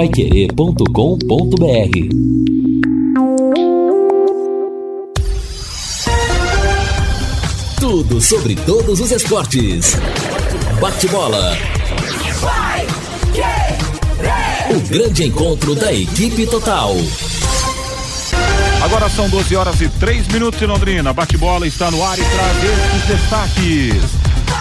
paiquerê.com.br Tudo sobre todos os esportes. Bate-bola. O grande encontro da equipe total. Agora são 12 horas e 3 minutos em Londrina. Bate-bola está no ar e traz esses destaques.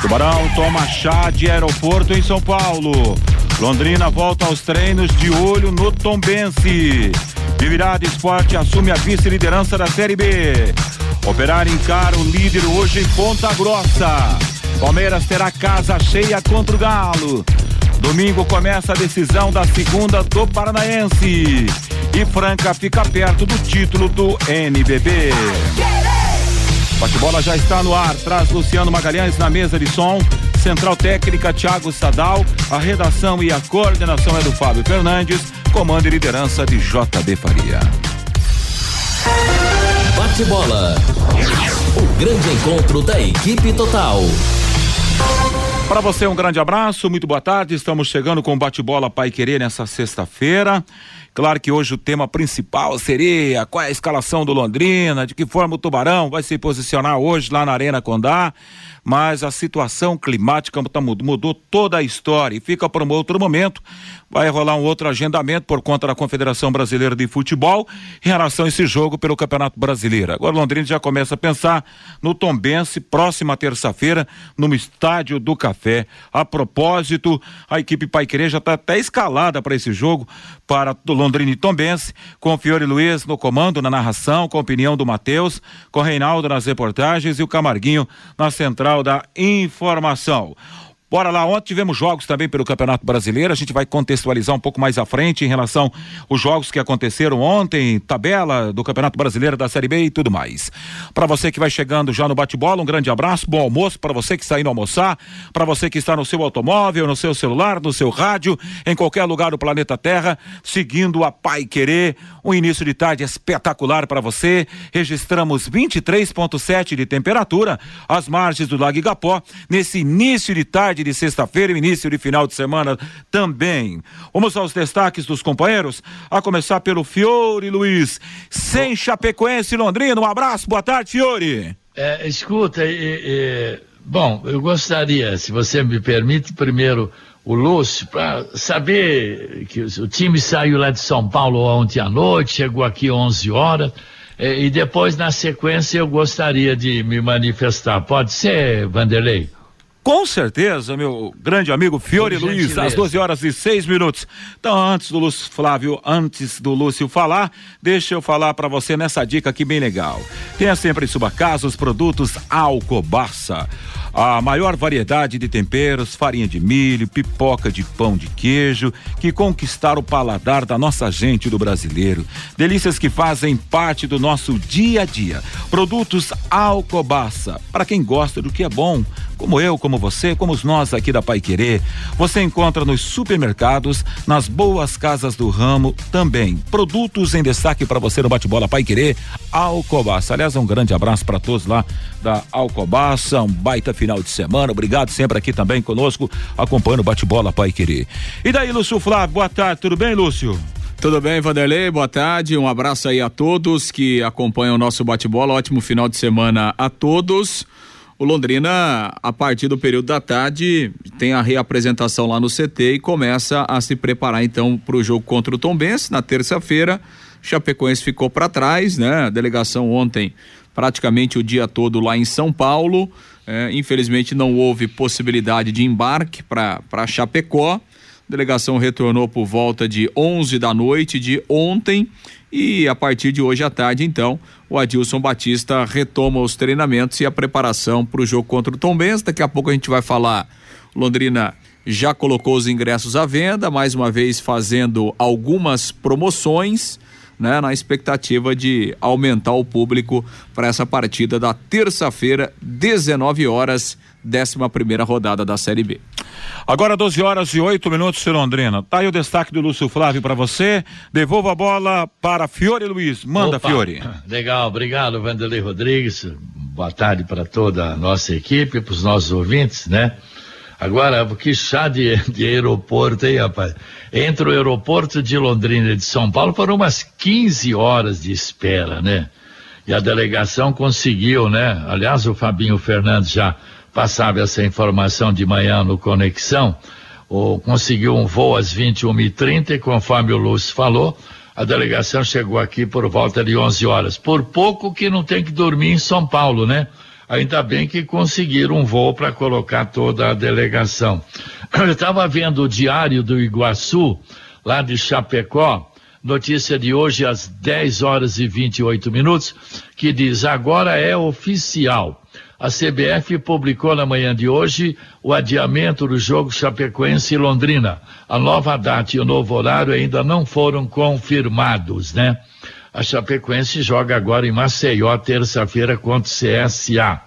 Tubarão toma chá de aeroporto em São Paulo. Londrina volta aos treinos de olho no Tombense. De virada, esporte assume a vice-liderança da Série B. Operário encara o líder hoje em Ponta Grossa. Palmeiras terá casa cheia contra o Galo. Domingo começa a decisão da segunda do Paranaense. E Franca fica perto do título do NBB. Bate-bola já está no ar. Traz Luciano Magalhães na mesa de som. Central Técnica Thiago Sadal. A redação e a coordenação é do Fábio Fernandes. Comando e liderança de JB Faria. Bate-bola. O grande encontro da equipe total. Para você um grande abraço, muito boa tarde. Estamos chegando com o bate-bola Pai Querer nessa sexta-feira. Claro que hoje o tema principal seria qual é a escalação do Londrina, de que forma o Tubarão vai se posicionar hoje lá na Arena Condá mas a situação climática tá, mudou toda a história e fica para um outro momento. Vai rolar um outro agendamento por conta da Confederação Brasileira de Futebol em relação a esse jogo pelo Campeonato Brasileiro. Agora Londrina já começa a pensar no Tombense, próxima terça-feira, no Estádio do Café. A propósito, a equipe Paiquerê já está até escalada para esse jogo, para Londrina e Tombense, com Fiore Luiz no comando, na narração, com a opinião do Matheus, com Reinaldo nas reportagens e o Camarguinho na central da informação. Bora lá, ontem tivemos jogos também pelo Campeonato Brasileiro, a gente vai contextualizar um pouco mais à frente em relação aos jogos que aconteceram ontem, tabela do Campeonato Brasileiro da Série B e tudo mais. Para você que vai chegando já no bate-bola, um grande abraço, bom almoço para você que está indo almoçar, para você que está no seu automóvel, no seu celular, no seu rádio, em qualquer lugar do planeta Terra, seguindo a Pai Querer, um início de tarde espetacular para você. Registramos 23.7 de temperatura às margens do Lago Igapó nesse início de tarde tarde de sexta-feira e início de final de semana também. Vamos aos destaques dos companheiros, a começar pelo Fiore Luiz, sem Chapecoense Londrina. Um abraço, boa tarde, Fiore. É, escuta, bom, eu gostaria, se você me permite, primeiro o Lúcio, para saber que o time saiu lá de São Paulo ontem à noite, chegou aqui 11 horas. E depois, na sequência, eu gostaria de me manifestar. Pode ser, Vanderlei? Com certeza, meu grande amigo Fiore Luiz, às 12 horas e 6 minutos. Então, antes do Lúcio Flávio, antes do Lúcio falar, deixa eu falar para você nessa dica aqui bem legal. Tenha sempre em sua casa os produtos Alcobaça. A maior variedade de temperos, farinha de milho, pipoca de pão de queijo, que conquistaram o paladar da nossa gente do brasileiro. Delícias que fazem parte do nosso dia a dia. Produtos Alcobaça, para quem gosta do que é bom, como eu, como você, como nós aqui da Pai Querer. Você encontra nos supermercados, nas boas casas do ramo também. Produtos em destaque para você no bate-bola Pai Querer, Alcobaça. Aliás, um grande abraço para todos lá da Alcobaça, um baita final de semana. Obrigado sempre aqui também conosco, acompanhando o bate-bola Pai Querer. E daí, Lúcio Flávio, boa tarde, tudo bem, Lúcio? Tudo bem, Vanderlei? Boa tarde. Um abraço aí a todos que acompanham o nosso bate-bola. Ótimo final de semana a todos. O Londrina, a partir do período da tarde, tem a reapresentação lá no CT e começa a se preparar então para o jogo contra o Tombense na terça-feira. Chapecoense ficou para trás, né? A delegação ontem praticamente o dia todo lá em São Paulo. É, infelizmente não houve possibilidade de embarque para Chapecó. A delegação retornou por volta de 11 da noite de ontem e a partir de hoje à tarde, então, o Adilson Batista retoma os treinamentos e a preparação para o jogo contra o Tom Benz. Daqui a pouco a gente vai falar. Londrina já colocou os ingressos à venda, mais uma vez fazendo algumas promoções. Né, na expectativa de aumentar o público para essa partida da terça-feira, 19 horas, 11 primeira rodada da Série B. Agora 12 horas e 8 minutos em Londrina. Tá aí o destaque do Lúcio Flávio para você. Devolva a bola para Fiore Luiz. Manda, Opa, Fiore. Legal, obrigado, Vanderlei Rodrigues. Boa tarde para toda a nossa equipe, para os nossos ouvintes, né? Agora, que chá de, de aeroporto, hein, rapaz? Entre o aeroporto de Londrina e de São Paulo foram umas 15 horas de espera, né? E a delegação conseguiu, né? Aliás, o Fabinho Fernandes já passava essa informação de manhã no Conexão, ou conseguiu um voo às 21h30 e conforme o Lúcio falou, a delegação chegou aqui por volta de 11 horas. Por pouco que não tem que dormir em São Paulo, né? Ainda bem que conseguiram um voo para colocar toda a delegação. Eu estava vendo o Diário do Iguaçu, lá de Chapecó, notícia de hoje às 10 horas e 28 minutos, que diz: agora é oficial a CBF publicou na manhã de hoje o adiamento do jogo Chapecoense e Londrina. A nova data e o novo horário ainda não foram confirmados, né? A Chapecoense joga agora em Maceió, terça-feira, contra o CSA.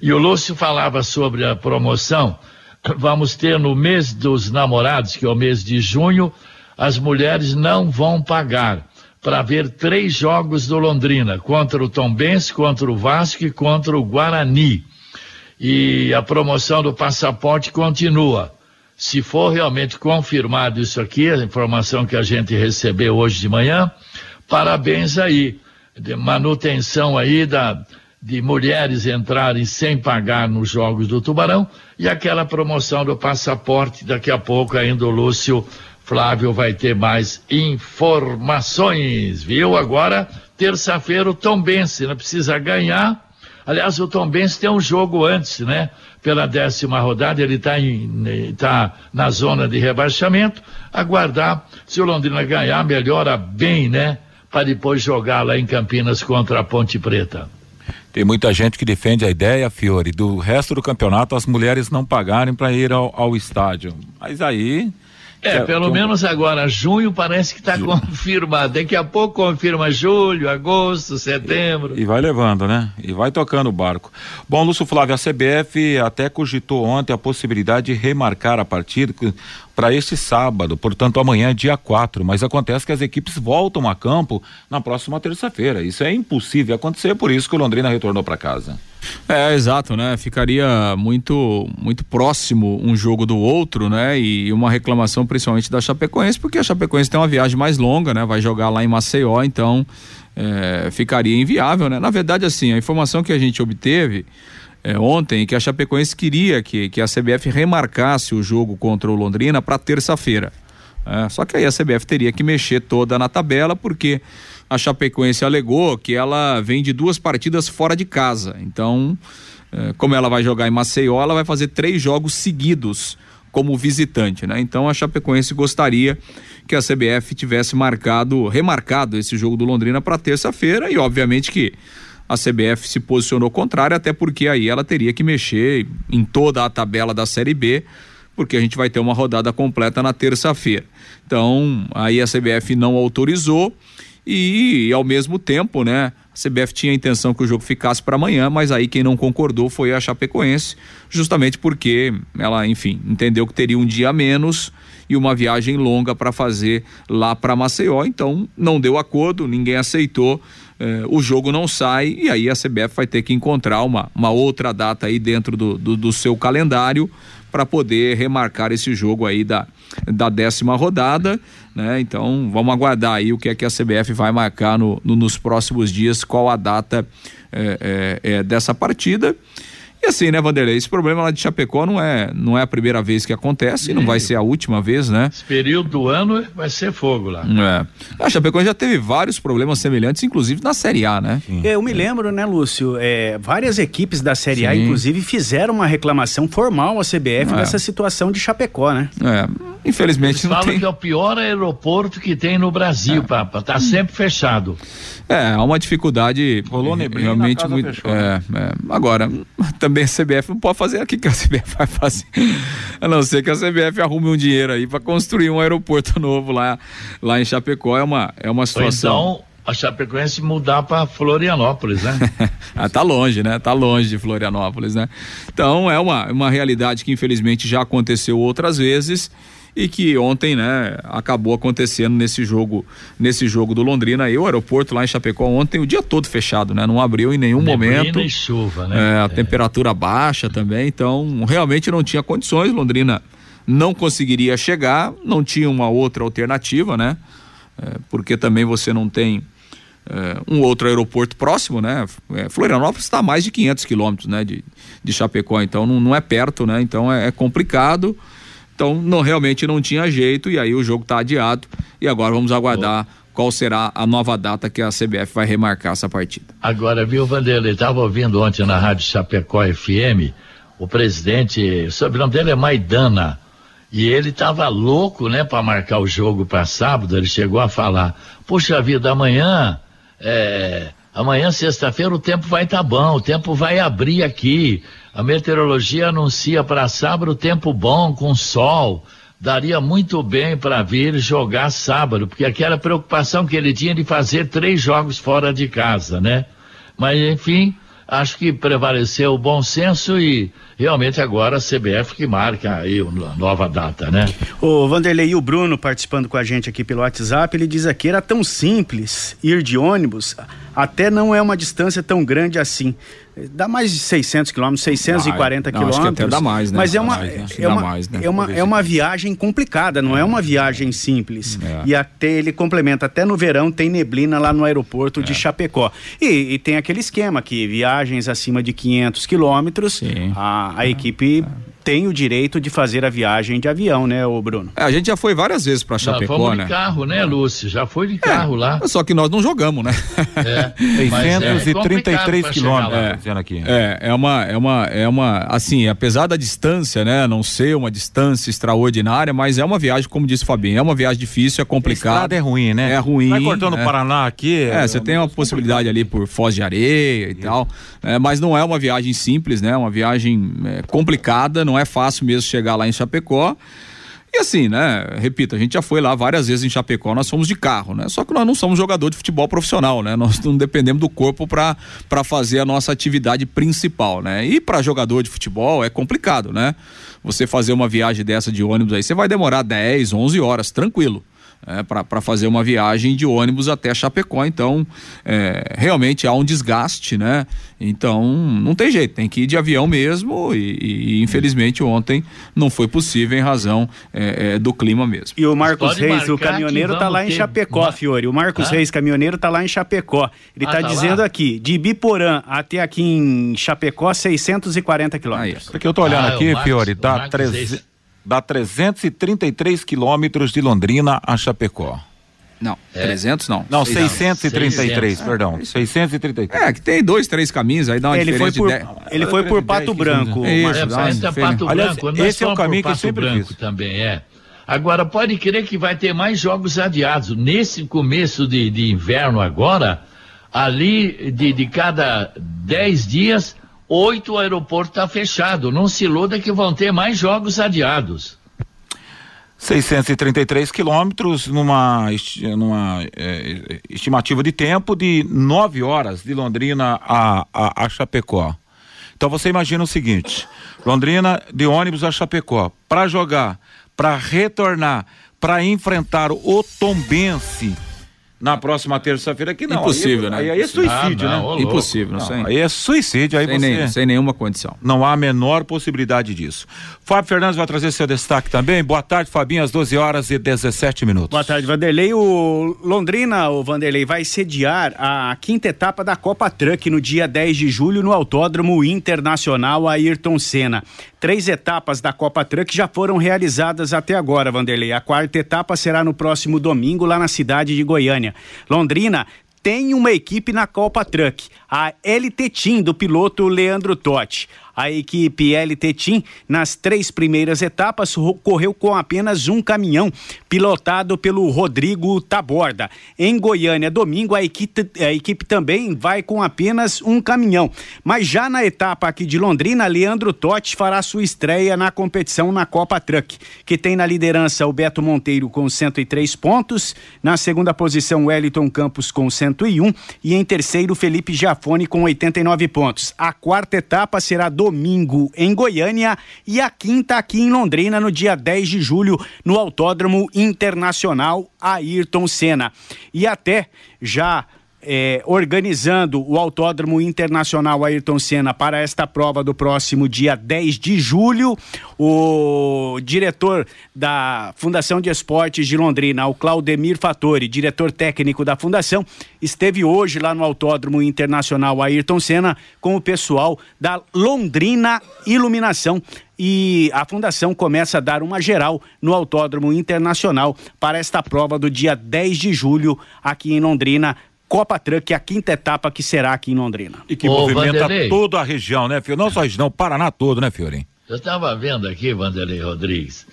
E o Lúcio falava sobre a promoção. Vamos ter no mês dos namorados, que é o mês de junho, as mulheres não vão pagar para ver três jogos do Londrina, contra o Tombense, contra o Vasco e contra o Guarani. E a promoção do passaporte continua. Se for realmente confirmado isso aqui, a informação que a gente recebeu hoje de manhã, parabéns aí. De manutenção aí da, de mulheres entrarem sem pagar nos jogos do Tubarão e aquela promoção do passaporte, daqui a pouco ainda o Lúcio Flávio vai ter mais informações, viu? Agora, terça-feira, o Tom Bense, não precisa ganhar. Aliás, o Tom Bense tem um jogo antes, né? Pela décima rodada, ele está tá na zona de rebaixamento. Aguardar, se o Londrina ganhar, melhora bem, né? Para depois jogar lá em Campinas contra a Ponte Preta. Tem muita gente que defende a ideia, Fiore, do resto do campeonato as mulheres não pagarem para ir ao, ao estádio. Mas aí é, pelo menos agora, junho parece que está confirmado. Daqui a pouco confirma julho, agosto, setembro. E, e, vai levando, né? E vai tocando o barco. Bom, Lúcio Flávio, a CBF até cogitou ontem a possibilidade de remarcar a partida para este sábado, portanto amanhã, dia 4. Mas acontece que as equipes voltam a campo na próxima terça-feira. Isso é impossível acontecer, por isso que o Londrina retornou para casa. É, exato, né? Ficaria muito muito próximo um jogo do outro, né? E uma reclamação principalmente da Chapecoense, porque a Chapecoense tem uma viagem mais longa, né? Vai jogar lá em Maceió, então é, ficaria inviável, né? Na verdade, assim, a informação que a gente obteve é, ontem é que a Chapecoense queria que, que a CBF remarcasse o jogo contra o Londrina para terça-feira. É, só que aí a CBF teria que mexer toda na tabela, porque a Chapecoense alegou que ela vem de duas partidas fora de casa. Então, eh, como ela vai jogar em Maceió, ela vai fazer três jogos seguidos como visitante, né? Então a Chapecoense gostaria que a CBF tivesse marcado, remarcado esse jogo do Londrina para terça-feira e obviamente que a CBF se posicionou contrário, até porque aí ela teria que mexer em toda a tabela da Série B, porque a gente vai ter uma rodada completa na terça-feira. Então, aí a CBF não autorizou e, ao mesmo tempo, né, a CBF tinha a intenção que o jogo ficasse para amanhã, mas aí quem não concordou foi a Chapecoense, justamente porque ela, enfim, entendeu que teria um dia a menos e uma viagem longa para fazer lá para Maceió, então não deu acordo, ninguém aceitou. Eh, o jogo não sai e aí a CBF vai ter que encontrar uma, uma outra data aí dentro do, do, do seu calendário para poder remarcar esse jogo aí da, da décima rodada, né? Então vamos aguardar aí o que é que a CBF vai marcar no, no nos próximos dias, qual a data é, é, é, dessa partida. E assim, né, Vanderlei? Esse problema lá de Chapecó não é, não é a primeira vez que acontece, e não vai ser a última vez, né? Esse período do ano vai ser fogo lá. É. A Chapecó já teve vários problemas semelhantes, inclusive na Série A, né? Sim. Eu me lembro, né, Lúcio? É, várias equipes da Série Sim. A, inclusive, fizeram uma reclamação formal à CBF é. nessa situação de Chapecó, né? É. Infelizmente Eles não falam tem... que é o pior aeroporto que tem no Brasil, é. Papa. Tá sempre fechado. É, há uma dificuldade Rolou realmente muito. Fechou, né? é, é. Agora, também a CBF não pode fazer o que a CBF vai fazer. A não ser que a CBF arrume um dinheiro aí para construir um aeroporto novo lá, lá em Chapecó. É uma, é uma situação. Então, a Chapecoense mudar para Florianópolis, né? ah, tá longe, né? Tá longe de Florianópolis, né? Então é uma, uma realidade que infelizmente já aconteceu outras vezes e que ontem, né, acabou acontecendo nesse jogo, nesse jogo do Londrina. E o aeroporto lá em Chapecó ontem o dia todo fechado, né? Não abriu em nenhum Neblina momento. e chuva, né? É, a É. temperatura baixa também, então realmente não tinha condições. Londrina não conseguiria chegar, não tinha uma outra alternativa, né? É, porque também você não tem é, um outro aeroporto próximo, né? É, Florianópolis está a mais de 500 quilômetros, né? De, de Chapecó, então não, não é perto, né? Então é, é complicado. Então não realmente não tinha jeito e aí o jogo está adiado e agora vamos aguardar qual será a nova data que a CBF vai remarcar essa partida. Agora, viu, Vanderlei, estava ouvindo ontem na Rádio Chapecó FM, o presidente, o sobrenome dele é Maidana, e ele estava louco, né, para marcar o jogo para sábado, ele chegou a falar, puxa vida, amanhã, é, amanhã, sexta-feira, o tempo vai estar bom, o tempo vai abrir aqui, a meteorologia anuncia para sábado tempo bom, com sol, daria muito bem para vir jogar sábado, porque aquela preocupação que ele tinha de fazer três jogos fora de casa, né? Mas, enfim, acho que prevaleceu o bom senso e realmente agora a CBF que marca aí a nova data, né? O Vanderlei e o Bruno participando com a gente aqui pelo WhatsApp, ele diz aqui era tão simples ir de ônibus, até não é uma distância tão grande assim. Dá mais de 600 quilômetros, 640 Ah, não, acho que quilômetros. até dá mais, né? Mas é uma, mais, né? É uma, mais, né? é uma, é uma viagem complicada, não é, uma viagem simples. É. E até ele complementa, até no verão tem neblina lá no aeroporto É. de Chapecó. E, e tem aquele esquema que viagens acima de 500 quilômetros, a, a equipe tem o direito de fazer a viagem de avião, né, ô Bruno? É, a gente já foi várias vezes para Chapecó, fomos né? de carro, né, Lúcio? Já foi de carro lá. Só que nós não jogamos, né? É, mas é 633 complicado pra chegar quilômetros, dizendo aqui. É, é uma, é uma, é uma, assim, apesar da distância, né, não ser uma distância extraordinária, mas é uma viagem, como disse o Fabinho, é uma viagem difícil, é A complicada. estrada é ruim, né? É ruim, Vai cortando é. o Paraná aqui. É, você tem uma possibilidade ali por Foz de Areia e tal, é, mas não é uma viagem simples, né? É uma viagem é, complicada, não é fácil mesmo chegar lá em Chapecó. E assim, né? Repito, a gente já foi lá várias vezes em Chapecó, nós fomos de carro, né? Só que nós não somos jogador de futebol profissional, né? Nós não dependemos do corpo para fazer a nossa atividade principal, né? E para jogador de futebol é complicado, né? Você fazer uma viagem dessa de ônibus aí, você vai demorar 10, 11 horas, tranquilo é, para fazer uma viagem de ônibus até Chapecó. Então, é, realmente há um desgaste, né? Então, não tem jeito, tem que ir de avião mesmo. E, e, infelizmente ontem não foi possível em razão é, é, do clima mesmo. E o Marcos Pode Reis, o caminhoneiro, que tá lá vamos em ter Chapecó, ma- Fiore. O Marcos Hã? Reis, caminhoneiro, tá lá em Chapecó. Ele Ah, tá, tá dizendo lá? aqui, de Biporã até aqui em Chapecó, 640 quilômetros. Porque eu tô olhando Ah, aqui, o Marcos- Fiore, dá, Marcos treze- Reis. Dá 333 quilômetros de Londrina a Chapecó. Não, 300 não. Não, Sei 633, 600. perdão. 633. É, que tem dois, três caminhos, aí dá uma Ele foi por, de ele foi por Pato 10, Branco. É isso, Marcos. É, parece a diferença. Pato Aliás, Branco. Nós esse é o caminho por que eu Pato sempre Branco fiz. também, é. Agora, pode crer que vai ter mais jogos adiados. Nesse começo de, de inverno agora, ali de, de cada 10 dias, oito o aeroporto está fechado. Não se iluda que vão ter mais jogos adiados. 633 quilômetros numa, numa eh, estimativa de tempo de nove horas de Londrina a, a, a Chapecó. Então você imagina o seguinte: Londrina de ônibus a Chapecó para jogar, para retornar, para enfrentar o Tombense na próxima terça-feira que não. Impossível, aí, né? Aí, é suicídio, Ah, não, né? ô, louco. Impossível, não, Não, sei. aí é suicídio, aí sem, você nem- sem nenhuma condição. não há a menor possibilidade disso. Fábio Fernandes vai trazer seu destaque também. Boa tarde, Fabinho, às 12 horas e 17 minutos. Boa tarde, Vanderlei. O Londrina, o Vanderlei, vai sediar a quinta etapa da Copa Truck no dia 10 de julho no Autódromo Internacional Ayrton Senna. Três etapas da Copa Truck já foram realizadas até agora, Vanderlei. A quarta etapa será no próximo domingo lá na cidade de Goiânia. Londrina tem uma equipe na Copa Truck, a LT Team do piloto Leandro Totti. A equipe LT Team, nas três primeiras etapas, correu com apenas um caminhão, pilotado pelo Rodrigo Taborda. Em Goiânia, domingo, a equipe, a equipe também vai com apenas um caminhão. Mas já na etapa aqui de Londrina, Leandro Totti fará sua estreia na competição na Copa Truck, que tem na liderança o Beto Monteiro com 103 pontos, na segunda posição Wellington Campos com 101 e em terceiro Felipe Giafone com 89 pontos. A quarta etapa será domingo em Goiânia e a quinta aqui em Londrina no dia 10 de julho no Autódromo Internacional Ayrton Senna. E até já é, organizando o Autódromo Internacional Ayrton Senna para esta prova do próximo dia 10 de julho. O diretor da Fundação de Esportes de Londrina, o Claudemir Fattori, diretor técnico da fundação, esteve hoje lá no Autódromo Internacional Ayrton Senna com o pessoal da Londrina Iluminação e a fundação começa a dar uma geral no Autódromo Internacional para esta prova do dia 10 de julho aqui em Londrina. Copa Truck, a quinta etapa que será aqui em Londrina. E que Ô, movimenta Vanderlei. toda a região, né, Fiore? Não só a região, o Paraná todo, né, Fiore? Eu estava vendo aqui, Vanderlei Rodrigues,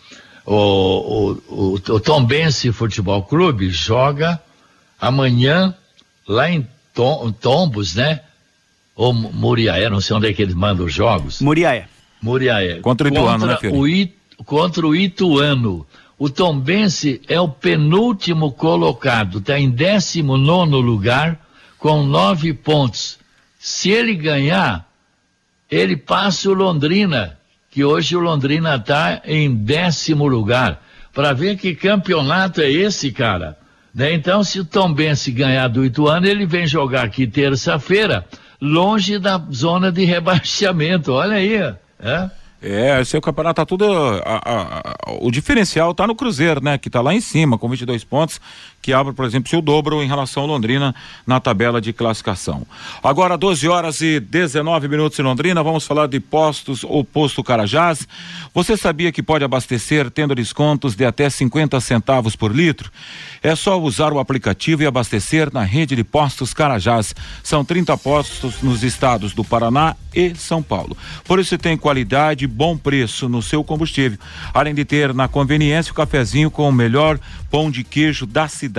o, o, o, o Tom Bense Futebol Clube joga amanhã lá em Tom, Tombos, né? Ou Muriaé, não sei onde é que eles mandam os jogos. Muriaé. Muriaé. Contra o Ituano, né, Fiore? O It, contra o Ituano. O Tombense é o penúltimo colocado, está em 19 lugar, com nove pontos. Se ele ganhar, ele passa o Londrina, que hoje o Londrina está em décimo lugar. Para ver que campeonato é esse, cara. Né? Então, se o Tombense ganhar do Ituano, ele vem jogar aqui terça-feira, longe da zona de rebaixamento. Olha aí. É? É, esse campeonato tá tudo. A, a, a, o diferencial tá no Cruzeiro, né? Que tá lá em cima, com 22 pontos, que abre, por exemplo, seu dobro em relação ao Londrina na tabela de classificação. Agora, 12 horas e 19 minutos em Londrina, vamos falar de postos ou posto Carajás. Você sabia que pode abastecer tendo descontos de até 50 centavos por litro? É só usar o aplicativo e abastecer na rede de postos Carajás. São 30 postos nos estados do Paraná e São Paulo. Por isso tem qualidade, bom preço no seu combustível. Além de ter na conveniência o cafezinho com o melhor pão de queijo da cidade.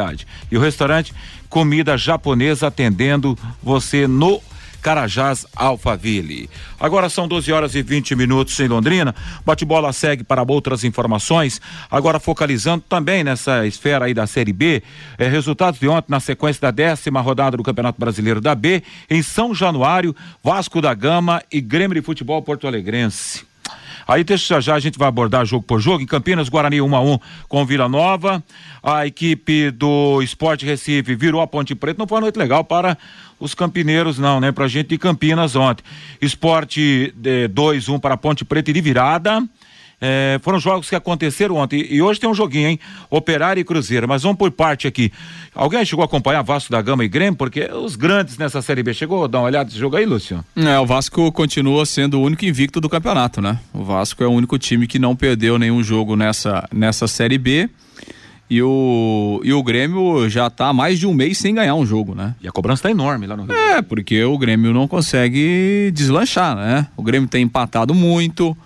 E o restaurante comida japonesa atendendo você no Carajás Alphaville. Agora são 12 horas e 20 minutos em Londrina. Bate-bola segue para outras informações. Agora focalizando também nessa esfera aí da Série B. É, resultados de ontem na sequência da décima rodada do Campeonato Brasileiro da B. Em São Januário, Vasco da Gama e Grêmio de Futebol Porto Alegrense. Aí já já a gente vai abordar jogo por jogo. Em Campinas, Guarani 1 a 1 com Vila Nova. A equipe do Esporte Recife virou a Ponte Preta. Não foi uma noite legal para os campineiros, não, né? Pra gente de Campinas ontem. Esporte 2-1 um para a Ponte Preta e de virada. É, foram jogos que aconteceram ontem. E hoje tem um joguinho, hein? Operário e Cruzeiro. Mas vamos por parte aqui. Alguém chegou a acompanhar Vasco da Gama e Grêmio? Porque os grandes nessa Série B. Chegou a dar uma olhada nesse jogo aí, Lúcio? É, o Vasco continua sendo o único invicto do campeonato, né? O Vasco é o único time que não perdeu nenhum jogo nessa, nessa Série B. E o, e o Grêmio já está há mais de um mês sem ganhar um jogo, né? E a cobrança está enorme lá no Rio. É, porque o Grêmio não consegue deslanchar, né? O Grêmio tem empatado muito,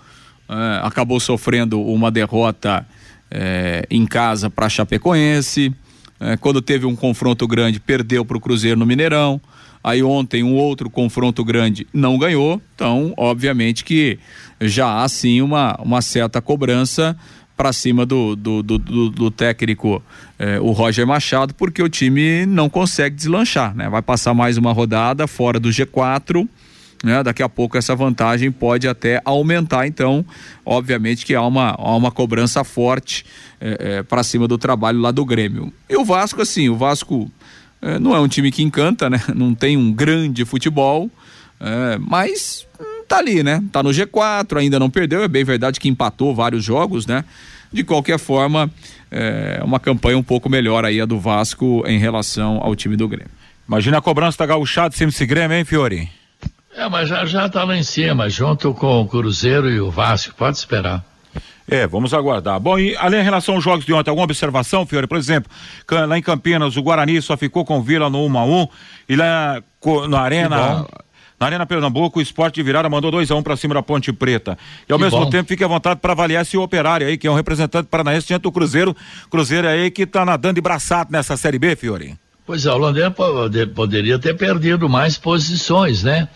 é, acabou sofrendo uma derrota é, em casa para Chapecoense. É, quando teve um confronto grande, perdeu para o Cruzeiro no Mineirão. Aí ontem um outro confronto grande não ganhou. Então, obviamente que já há sim uma, uma certa cobrança para cima do, do, do, do, do técnico eh, o Roger Machado, porque o time não consegue deslanchar, né? Vai passar mais uma rodada fora do G4, né? Daqui a pouco essa vantagem pode até aumentar, então, obviamente que há uma, há uma cobrança forte eh, eh, para cima do trabalho lá do Grêmio. E o Vasco, assim, o Vasco não é um time que encanta, né? Não tem um grande futebol, mas tá ali, né? Tá no G4, ainda não perdeu, é bem verdade que empatou vários jogos, né? De qualquer forma, é uma campanha um pouco melhor aí a do Vasco em relação ao time do Grêmio. Imagina a cobrança da Gauchada em cima desse Grêmio, hein, Fiore? É, mas já, já tá lá em cima, junto com o Cruzeiro e o Vasco, pode esperar. É, vamos aguardar. Bom, e além em relação aos jogos de ontem, alguma observação, Fiore? Por exemplo, lá em Campinas, o Guarani só ficou com o Vila no 1 a 1 e lá na Arena na Arena Pernambuco, o esporte de virada mandou 2 a 1 um para cima da Ponte Preta. E ao que mesmo bom. tempo, fique à vontade para avaliar esse operário aí, que é um representante paranaense diante do Cruzeiro. Cruzeiro aí que está nadando de braçado nessa Série B, Fiore. Pois é, o Londrina poderia ter perdido mais posições, né?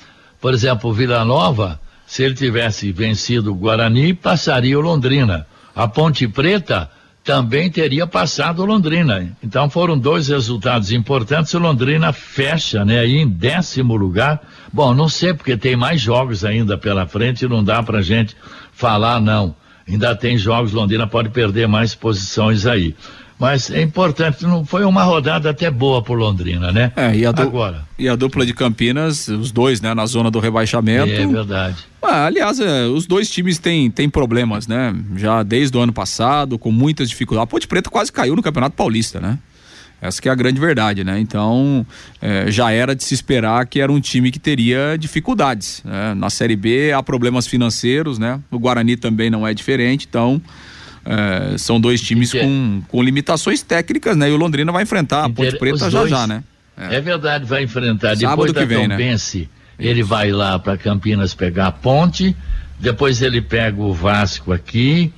Por exemplo, o Vila Nova, se ele tivesse vencido o Guarani, passaria o Londrina. A Ponte Preta também teria passado o Londrina. Então foram dois resultados importantes. O Londrina fecha, né, aí em décimo lugar. Bom, não sei porque tem mais jogos ainda pela frente e não dá pra gente falar não. Ainda tem jogos, Londrina pode perder mais posições aí. Mas é importante, não foi uma rodada até boa por Londrina, né? É, e a, Agora. e a dupla de Campinas, os dois, né, na zona do rebaixamento. É verdade. Ah, aliás, é, os dois times têm, têm problemas, né? Já desde o ano passado, com muitas dificuldades. A Ponte Preta quase caiu no Campeonato Paulista, né? Essa que é a grande verdade, né? Então, é, já era de se esperar que era um time que teria dificuldades. Né? Na Série B há problemas financeiros, né? O Guarani também não é diferente, então é, são dois times com, com limitações técnicas, né? E o Londrina vai enfrentar a Ponte Preta já já, né? É. é. verdade, vai enfrentar. Sábado Depois que da vem, Tombense, né? ele vai lá para Campinas pegar a ponte, depois ele pega o Vasco aqui,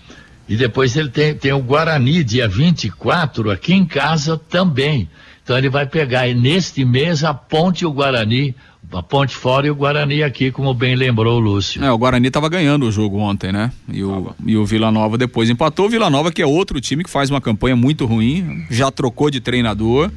e depois ele tem, tem o Guarani, dia 24, aqui em casa também. Então ele vai pegar, e neste mês, a ponte e o Guarani a Ponte fora e o Guarani aqui, como bem lembrou o Lúcio. É, o Guarani estava ganhando o jogo ontem, né? E o, e o Vila Nova depois empatou. O Vila Nova, que é outro time que faz uma campanha muito ruim, já trocou de treinador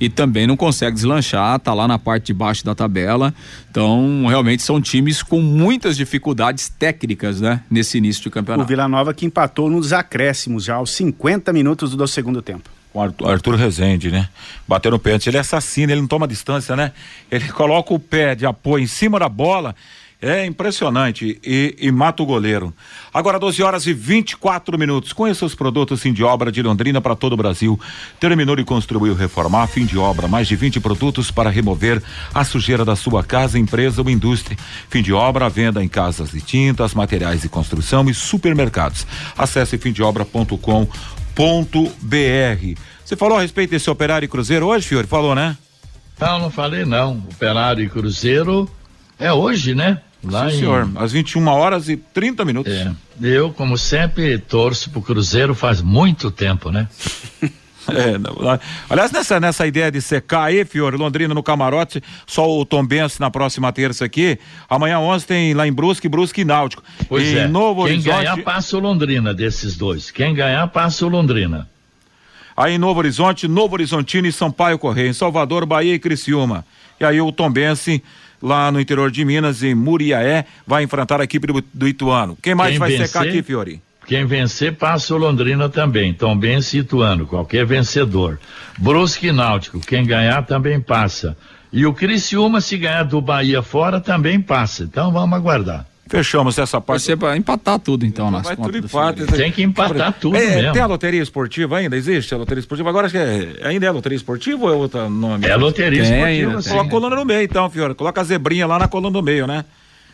e também não consegue deslanchar, tá lá na parte de baixo da tabela. Então, realmente são times com muitas dificuldades técnicas, né, nesse início de campeonato. O Vila Nova que empatou nos acréscimos já aos 50 minutos do segundo tempo com Arthur, Rezende, né? Bateu no pênalti. Ele assassino, ele não toma distância, né? Ele coloca o pé de apoio em cima da bola. É impressionante e, e, mata o goleiro. Agora 12 horas e 24 minutos. Conheça os produtos fim de obra de Londrina para todo o Brasil. Terminou e construiu reformar fim de obra. Mais de 20 produtos para remover a sujeira da sua casa, empresa ou indústria. Fim de obra, venda em casas de tintas, materiais de construção e supermercados. Acesse fimdeobra.com br Você falou a respeito desse operário e cruzeiro hoje, Fiore? Falou, né? Não, não falei não. Operário e cruzeiro é hoje, né? Lá Sim, em... senhor. Às 21 horas e 30 minutos. É. Eu, como sempre, torço pro Cruzeiro faz muito tempo, né? É, aliás, nessa, nessa ideia de secar aí, Fiore, Londrina no camarote, só o Tom Benz na próxima terça aqui. Amanhã 11 tem lá em Brusque, Brusque e Náutico. Pois é. Novo Quem Horizonte... ganhar passa o Londrina desses dois. Quem ganhar passa o Londrina. Aí em Novo Horizonte, Novo Horizontino e Sampaio Correia. Em Salvador, Bahia e Criciúma. E aí o Tom Bense lá no interior de Minas, em Muriaé, vai enfrentar a equipe do, do Ituano. Quem mais Quem vai vencer? secar aqui, Fiore? Quem vencer passa o Londrina também. Então, bem situando, qualquer vencedor. Brusque e Náutico, quem ganhar também passa. E o Criciúma, se ganhar do Bahia fora, também passa. Então vamos aguardar. Fechamos essa parte. Vai para empatar tudo, então, nas Vai contas. Tudo empate, Tem que empatar tudo é, mesmo. Tem a loteria esportiva ainda? Existe a loteria esportiva? Agora acho que é, ainda é loteria esportiva ou é outro nome? É loteria tem, esportiva, ainda, Coloca a coluna no meio, então, Fiora. Coloca a zebrinha lá na coluna do meio, né?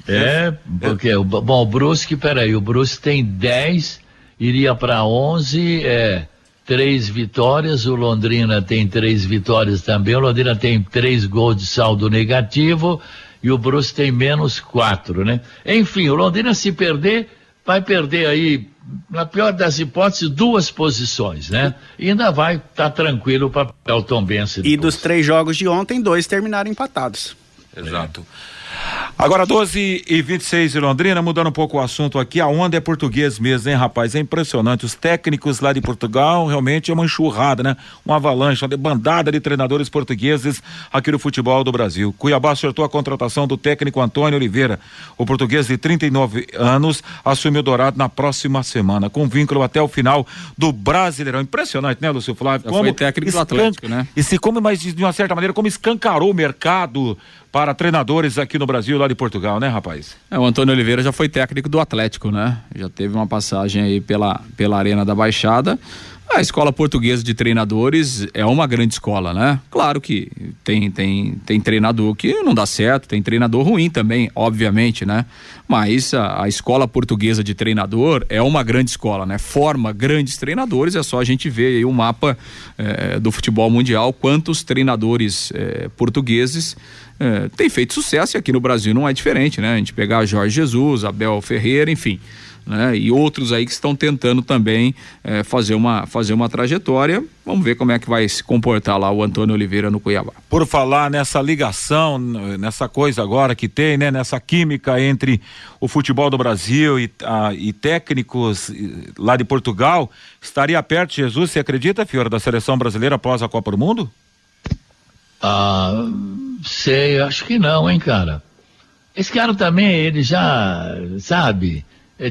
É, porque, é. bom, o Brusque, peraí, o Brusque tem 10 iria para 11, é, três vitórias, o Londrina tem três vitórias também, o Londrina tem três gols de saldo negativo e o Bruce tem menos quatro, né? Enfim, o Londrina se perder, vai perder aí, na pior das hipóteses, duas posições, né? E ainda vai estar tá tranquilo para o Tom Bense. E dos três jogos de ontem, dois terminaram empatados. Exato. É. Agora 12 e 26 de Londrina, mudando um pouco o assunto aqui, a onda é português mesmo, hein, rapaz? É impressionante. Os técnicos lá de Portugal realmente é uma enxurrada, né? Uma avalanche, uma bandada de treinadores portugueses aqui no futebol do Brasil. Cuiabá acertou a contratação do técnico Antônio Oliveira. O português de 39 anos assumiu o Dourado na próxima semana, com vínculo até o final do Brasileirão. Impressionante, né, Lúcio Flávio? Já como foi técnico do Atlético, né? E se como, mas de uma certa maneira, como escancarou o mercado para treinadores aqui no Brasil, lá de Portugal, né, rapaz? É, o Antônio Oliveira já foi técnico do Atlético, né? Já teve uma passagem aí pela, pela Arena da Baixada. A escola portuguesa de treinadores é uma grande escola, né? Claro que tem, tem, tem treinador que não dá certo, tem treinador ruim também, obviamente, né? Mas a, a escola portuguesa de treinador é uma grande escola, né? Forma grandes treinadores, é só a gente ver aí o mapa eh, do futebol mundial, quantos treinadores eh, portugueses eh, têm feito sucesso e aqui no Brasil não é diferente, né? A gente pegar Jorge Jesus, Abel Ferreira, enfim né? E outros aí que estão tentando também é, fazer, uma, fazer uma trajetória. Vamos ver como é que vai se comportar lá o Antônio Oliveira no Cuiabá. Por falar nessa ligação, nessa coisa agora que tem, né? Nessa química entre o futebol do Brasil e, a, e técnicos lá de Portugal, estaria perto Jesus, você acredita, Fiora, da seleção brasileira após a Copa do Mundo? Ah, sei, acho que não, hein, cara. Esse cara também, ele já, sabe,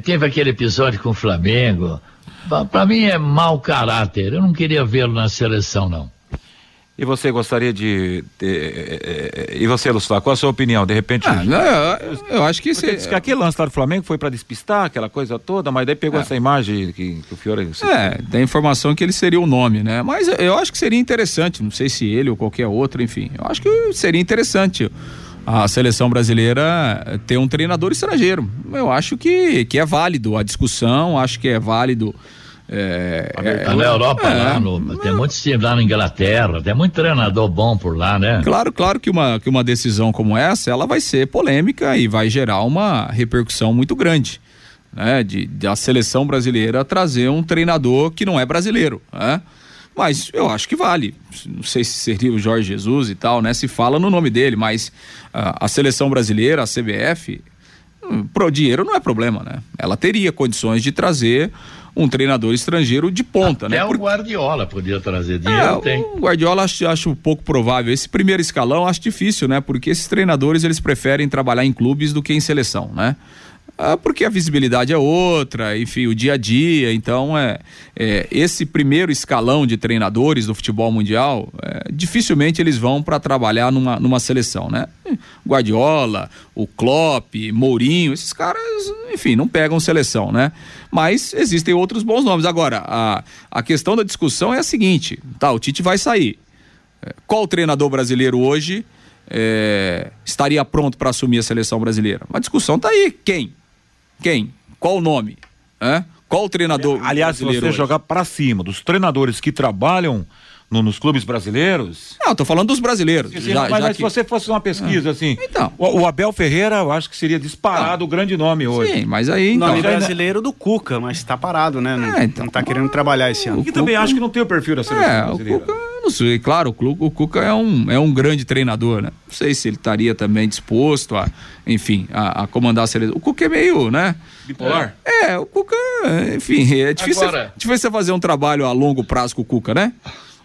teve aquele episódio com o Flamengo. Para mim é mau caráter. Eu não queria vê-lo na seleção, não. E você gostaria de. de, de, eh, eh, e você, Luciano, qual a sua opinião? De repente. Ah, não, eu, eu, acho que. Diz que aquele lance lá do Flamengo foi para despistar aquela coisa toda, mas daí pegou é. essa imagem que, que o Fiore. É, tem informação que ele seria o nome, né? Mas eu acho que seria interessante, não sei se ele ou qualquer outro, enfim. Eu acho que seria interessante a seleção brasileira ter um treinador estrangeiro. Eu acho que, que é válido a discussão, acho que é válido é, é, na Europa, é, lá no, tem muitos times lá na Inglaterra, tem muito treinador bom por lá, né? Claro, claro que uma, que uma decisão como essa, ela vai ser polêmica e vai gerar uma repercussão muito grande, né? De, de a seleção brasileira trazer um treinador que não é brasileiro, né? Mas eu acho que vale. Não sei se seria o Jorge Jesus e tal, né? Se fala no nome dele, mas uh, a seleção brasileira, a CBF, um, pro dinheiro não é problema, né? Ela teria condições de trazer um treinador estrangeiro de ponta, Até né? o Por... Guardiola podia trazer dinheiro, é, tem. O Guardiola acho, acho pouco provável. Esse primeiro escalão acho difícil, né? Porque esses treinadores eles preferem trabalhar em clubes do que em seleção, né? Ah, porque a visibilidade é outra, enfim, o dia a dia. Então, é, é esse primeiro escalão de treinadores do futebol mundial, é, dificilmente eles vão para trabalhar numa, numa seleção, né? Guardiola, o Klopp, Mourinho, esses caras, enfim, não pegam seleção, né? Mas existem outros bons nomes. Agora, a, a questão da discussão é a seguinte: tá, o Tite vai sair. É, qual treinador brasileiro hoje é, estaria pronto para assumir a seleção brasileira? A discussão tá aí. Quem? Quem? Qual o nome? É? Qual o treinador? Aliás, se você hoje? jogar para cima dos treinadores que trabalham no, nos clubes brasileiros? Não, tô falando dos brasileiros. Sim, sim, já, mas, já mas que... se você fosse uma pesquisa ah. assim, então, o, o, Abel Ferreira, eu acho que seria disparado ah. o grande nome hoje. Sim, mas aí então, nome brasileiro do Cuca, mas tá parado, né? Não, é, então, não tá querendo trabalhar esse ano. E Cuca... também acho que não tem o perfil da seleção é, brasileira. O Cuca, não sei, claro, o, Cuca é um, é um grande treinador, né? Não sei se ele estaria também disposto a, enfim, a, a comandar a seleção. O Cuca é meio, né? Bipolar? É, é o Cuca, enfim, é difícil, Agora... difícil fazer um trabalho a longo prazo com o Cuca, né?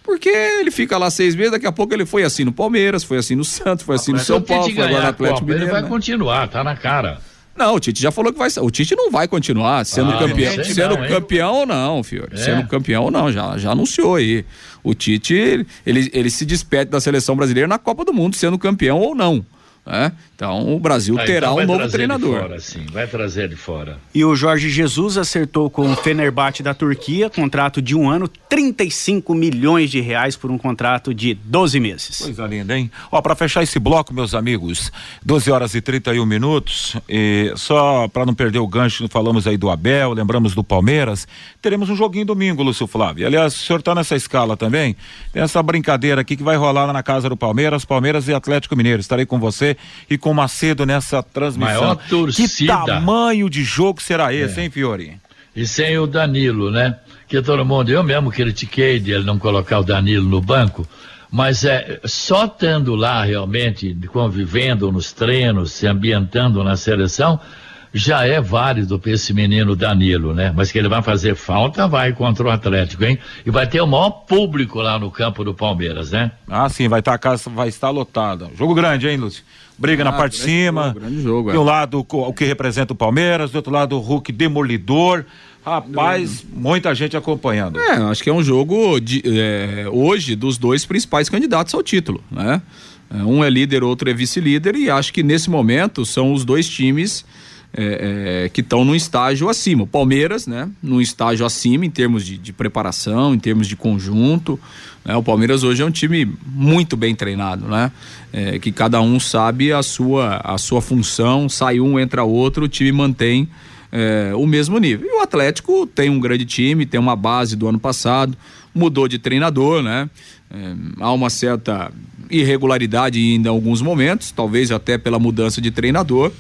Porque ele fica lá seis meses, daqui a pouco ele foi assim no Palmeiras, foi assim no Santos, foi assim no São Paulo, foi agora no Atlético Mineiro. Ele vai né? continuar, tá na cara. Não, o Tite já falou que vai. O Tite não vai continuar sendo ah, campeão. Sendo não, campeão ou não, Fiore. É. Sendo campeão ou não, já, já anunciou aí. O Tite, ele, ele se despede da seleção brasileira na Copa do Mundo, sendo campeão ou não. Né? Então o Brasil ah, terá então um novo treinador. Fora, sim, vai trazer de fora. E o Jorge Jesus acertou com o Fenerbahçe da Turquia, contrato de um ano, 35 milhões de reais por um contrato de 12 meses. Coisa linda, hein? Ó, para fechar esse bloco, meus amigos, 12 horas e 31 minutos, e só para não perder o gancho, falamos aí do Abel, lembramos do Palmeiras, teremos um joguinho domingo, Lúcio Flávio. Aliás, o senhor tá nessa escala também? Tem essa brincadeira aqui que vai rolar lá na casa do Palmeiras, Palmeiras e Atlético Mineiro. Estarei com você e com Macedo nessa transmissão. Maior torcida. Que tamanho de jogo será esse, é. hein, Fiore? E sem o Danilo, né? Que todo mundo, eu mesmo critiquei de ele não colocar o Danilo no banco, mas é só estando lá realmente, convivendo nos treinos, se ambientando na seleção, já é válido para esse menino Danilo, né? Mas que ele vai fazer falta, vai contra o Atlético, hein? E vai ter o maior público lá no campo do Palmeiras, né? Ah, sim, vai estar tá, a casa vai estar lotada. Jogo grande, hein, Lúcio? Briga ah, na parte de cima. Jogo, jogo, de um é. lado o que representa o Palmeiras, do outro lado o Hulk demolidor. Rapaz, muita gente acompanhando. É, acho que é um jogo de, é, hoje dos dois principais candidatos ao título, né? É, um é líder, outro é vice-líder e acho que nesse momento são os dois times é, é, que estão num estágio acima. O Palmeiras, né, num estágio acima em termos de, de preparação, em termos de conjunto. Né? O Palmeiras hoje é um time muito bem treinado, né? É, que cada um sabe a sua, a sua função, sai um, entra outro, o time mantém é, o mesmo nível. E o Atlético tem um grande time, tem uma base do ano passado, mudou de treinador, né? É, há uma certa irregularidade ainda em alguns momentos, talvez até pela mudança de treinador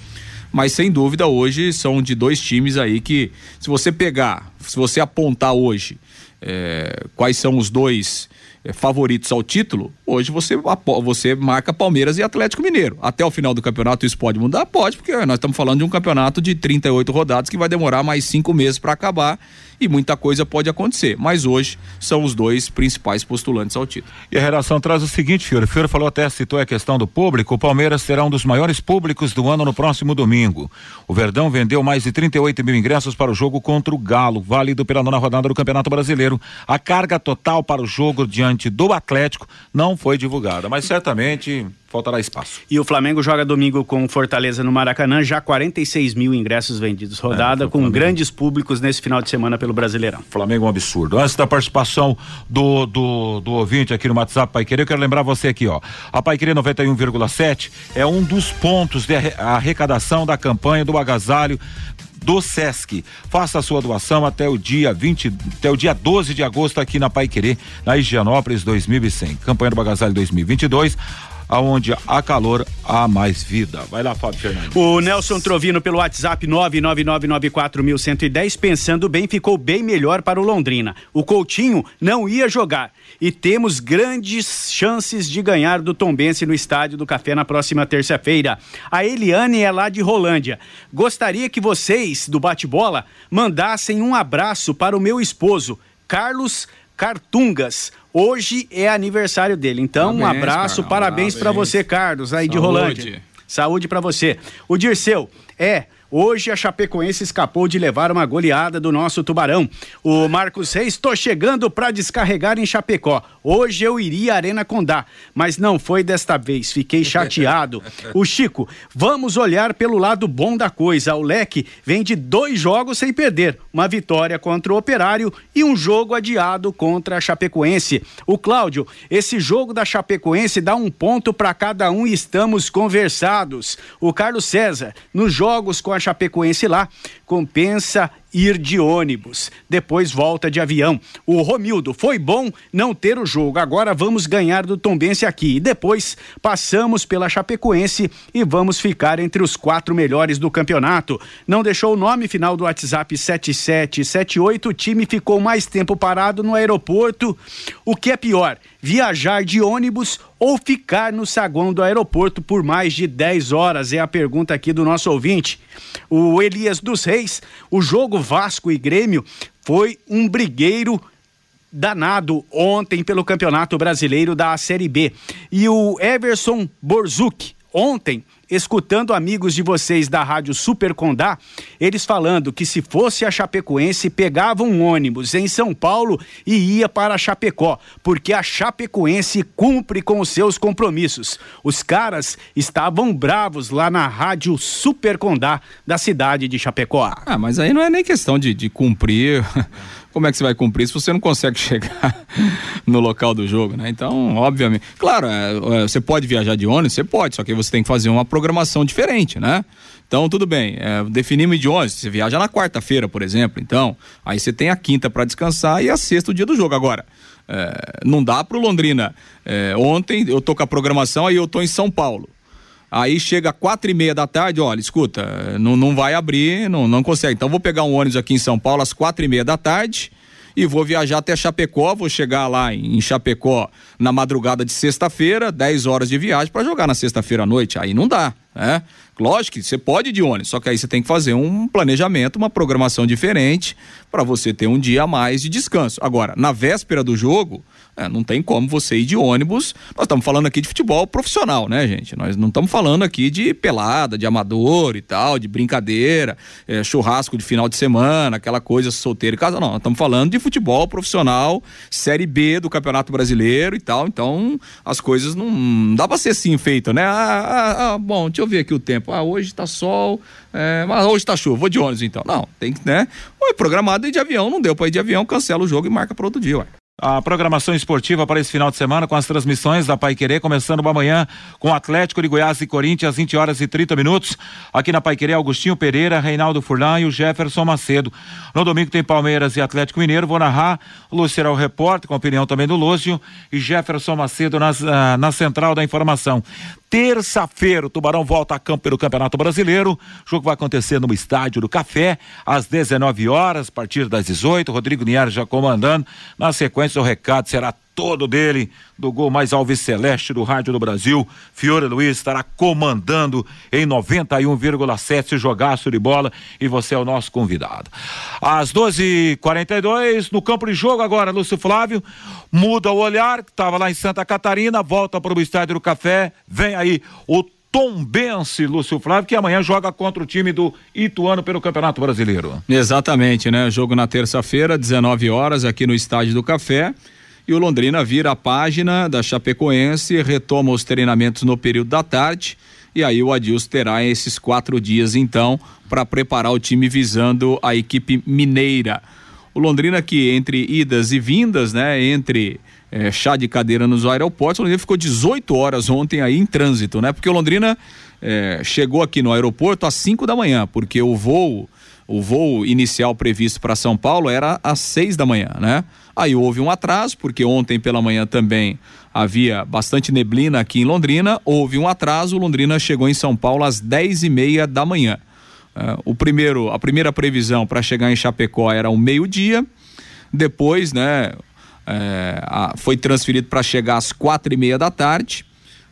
Mas sem dúvida hoje são de dois times aí que, se você pegar, se você apontar hoje é, quais são os dois é, favoritos ao título, hoje você, você marca Palmeiras e Atlético Mineiro. Até o final do campeonato isso pode mudar? Pode, porque nós estamos falando de um campeonato de 38 rodadas que vai demorar mais cinco meses para acabar e muita coisa pode acontecer. Mas hoje são os dois principais postulantes ao título. E a redação traz o seguinte, Fiore. Fiore falou até, citou a questão do público. O Palmeiras será um dos maiores públicos do ano no próximo domingo. O Verdão vendeu mais de 38 mil ingressos para o jogo contra o Galo, válido pela nona rodada do Campeonato Brasileiro. A carga total para o jogo diante do Atlético não foi divulgada, mas certamente faltará espaço. E o Flamengo joga domingo com Fortaleza no Maracanã, já 46 mil ingressos vendidos. Rodada é, com Flamengo. grandes públicos nesse final de semana pelo Brasileirão. Flamengo é um absurdo. Antes da participação do, do, do ouvinte aqui no WhatsApp Pai Querer, eu quero lembrar você aqui, ó. A Pai Querer 91,7 é um dos pontos de arrecadação da campanha do agasalho do Sesc. Faça a sua doação até o dia 20, até o dia 12 de agosto aqui na Pai Querer, na Higienópolis 2100. Campanha do Bagasalho 2022 aonde há calor, há mais vida. Vai lá, Fábio Fernandes. O Nelson Trovino pelo WhatsApp 99994110, pensando bem, ficou bem melhor para o Londrina. O Coutinho não ia jogar e temos grandes chances de ganhar do Tombense no Estádio do Café na próxima terça-feira. A Eliane é lá de Rolândia. Gostaria que vocês do bate-bola mandassem um abraço para o meu esposo, Carlos Cartungas. Hoje é aniversário dele. Então, parabéns, um abraço, parabéns para você, Carlos, aí Saúde. de Rolândia. Saúde para você. O Dirceu, é Hoje a Chapecoense escapou de levar uma goleada do nosso Tubarão. O Marcos Reis, estou chegando para descarregar em Chapecó. Hoje eu iria à Arena Condá, mas não foi desta vez. Fiquei chateado. o Chico, vamos olhar pelo lado bom da coisa. O Leque vem de dois jogos sem perder. Uma vitória contra o Operário e um jogo adiado contra a Chapecoense. O Cláudio, esse jogo da Chapecoense dá um ponto para cada um e estamos conversados. O Carlos César, nos jogos com a Chapecoense lá, compensa ir de ônibus, depois volta de avião. O Romildo, foi bom não ter o jogo, agora vamos ganhar do Tombense aqui. E depois passamos pela Chapecoense e vamos ficar entre os quatro melhores do campeonato. Não deixou o nome final do WhatsApp 7778, o time ficou mais tempo parado no aeroporto. O que é pior, viajar de ônibus ou ficar no saguão do aeroporto por mais de 10 horas? É a pergunta aqui do nosso ouvinte. O Elias dos Reis, o jogo Vasco e Grêmio foi um brigueiro danado ontem pelo Campeonato Brasileiro da Série B. E o Everson Borzuk, ontem, escutando amigos de vocês da Rádio Super Condá, eles falando que se fosse a Chapecoense, pegava um ônibus em São Paulo e ia para Chapecó, porque a Chapecoense cumpre com os seus compromissos. Os caras estavam bravos lá na Rádio Super Condá da cidade de Chapecó. Ah, mas aí não é nem questão de, de cumprir. Como é que você vai cumprir se você não consegue chegar no local do jogo, né? Então, obviamente. Claro, é, é, você pode viajar de ônibus, você pode, só que você tem que fazer uma programação diferente, né? Então, tudo bem, é, definimos de ônibus, você viaja na quarta-feira, por exemplo, então, aí você tem a quinta para descansar e a sexta o dia do jogo. Agora, é, não dá pro Londrina. É, ontem eu tô com a programação, aí eu tô em São Paulo. Aí chega quatro e meia da tarde, olha, escuta, não, não vai abrir, não, não consegue. Então vou pegar um ônibus aqui em São Paulo às quatro e meia da tarde e vou viajar até Chapecó, vou chegar lá em Chapecó na madrugada de sexta-feira, 10 horas de viagem para jogar na sexta-feira à noite. Aí não dá, né? Lógico que você pode ir de ônibus, só que aí você tem que fazer um planejamento, uma programação diferente para você ter um dia a mais de descanso. Agora, na véspera do jogo, é, não tem como você ir de ônibus. Nós estamos falando aqui de futebol profissional, né, gente? Nós não estamos falando aqui de pelada, de amador e tal, de brincadeira, é, churrasco de final de semana, aquela coisa solteira e casa. Não, nós estamos falando de futebol profissional, Série B do Campeonato Brasileiro e tal. Então, as coisas não, não dá para ser assim feito, né? Ah, ah, ah, bom, deixa eu ver aqui o tempo. Ah, hoje tá sol, é, mas hoje tá chuva, vou de ônibus então. Não, tem que, né? Foi programado ir de avião, não deu para ir de avião, cancela o jogo e marca para outro dia, ué. A programação esportiva para esse final de semana com as transmissões da Pai Querer, começando amanhã com Atlético de Goiás e Corinthians, às 20 horas e 30 minutos. Aqui na Pai Querer, Augustinho Pereira, Reinaldo Furlan e o Jefferson Macedo. No domingo tem Palmeiras e Atlético Mineiro. Vou narrar. Lúcio será o repórter, com opinião também do Lúcio. E Jefferson Macedo nas, uh, na central da informação. Terça-feira, o Tubarão volta a campo pelo Campeonato Brasileiro. O jogo vai acontecer no Estádio do Café, às 19 horas, a partir das 18. Rodrigo Nier já comandando. Na sequência, o recado será todo dele, do gol mais alves celeste do Rádio do Brasil. Fiore Luiz estará comandando em 91,7 jogaço de bola e você é o nosso convidado. Às 12:42 no campo de jogo agora, Lúcio Flávio muda o olhar, estava lá em Santa Catarina, volta para o estádio do Café, vem aí o Tombense, Lúcio Flávio, que amanhã joga contra o time do Ituano pelo Campeonato Brasileiro. Exatamente, né? Jogo na terça-feira, 19 horas, aqui no Estádio do Café. E o Londrina vira a página da Chapecoense, retoma os treinamentos no período da tarde. E aí o Adilson terá esses quatro dias, então, para preparar o time visando a equipe mineira. O Londrina que entre idas e vindas, né? Entre é, chá de cadeira nos aeroportos. Londrina ficou 18 horas ontem aí em trânsito, né? Porque o Londrina é, chegou aqui no aeroporto às 5 da manhã, porque o voo, o voo inicial previsto para São Paulo era às 6 da manhã, né? Aí houve um atraso, porque ontem pela manhã também havia bastante neblina aqui em Londrina. Houve um atraso, Londrina chegou em São Paulo às 10 e meia da manhã. Uh, o primeiro, a primeira previsão para chegar em Chapecó era o meio-dia. Depois, né, é, a, foi transferido para chegar às quatro e meia da tarde.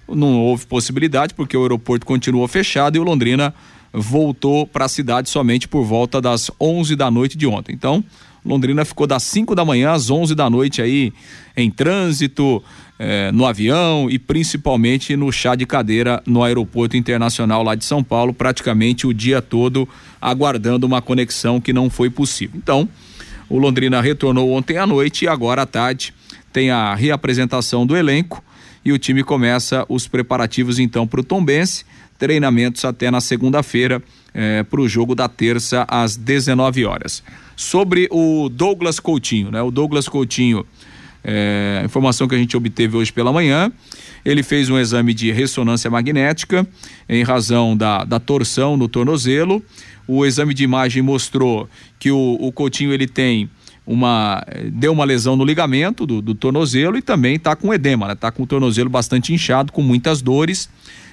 Não houve possibilidade porque o aeroporto continuou fechado e o Londrina voltou para a cidade somente por volta das 11 da noite de ontem. Então, Londrina ficou das 5 da manhã às 11 da noite aí em trânsito, eh, no avião e principalmente no chá de cadeira no aeroporto internacional lá de São Paulo, praticamente o dia todo aguardando uma conexão que não foi possível. Então, o Londrina retornou ontem à noite e agora à tarde tem a reapresentação do elenco e o time começa os preparativos então para o Tombense, treinamentos até na segunda-feira eh, para o jogo da terça às 19 horas. Sobre o Douglas Coutinho, né? O Douglas Coutinho, eh, informação que a gente obteve hoje pela manhã, ele fez um exame de ressonância magnética em razão da, da torção no tornozelo o exame de imagem mostrou que o, o Coutinho ele tem uma deu uma lesão no ligamento do, do tornozelo e também está com edema, né? Tá com o tornozelo bastante inchado, com muitas dores.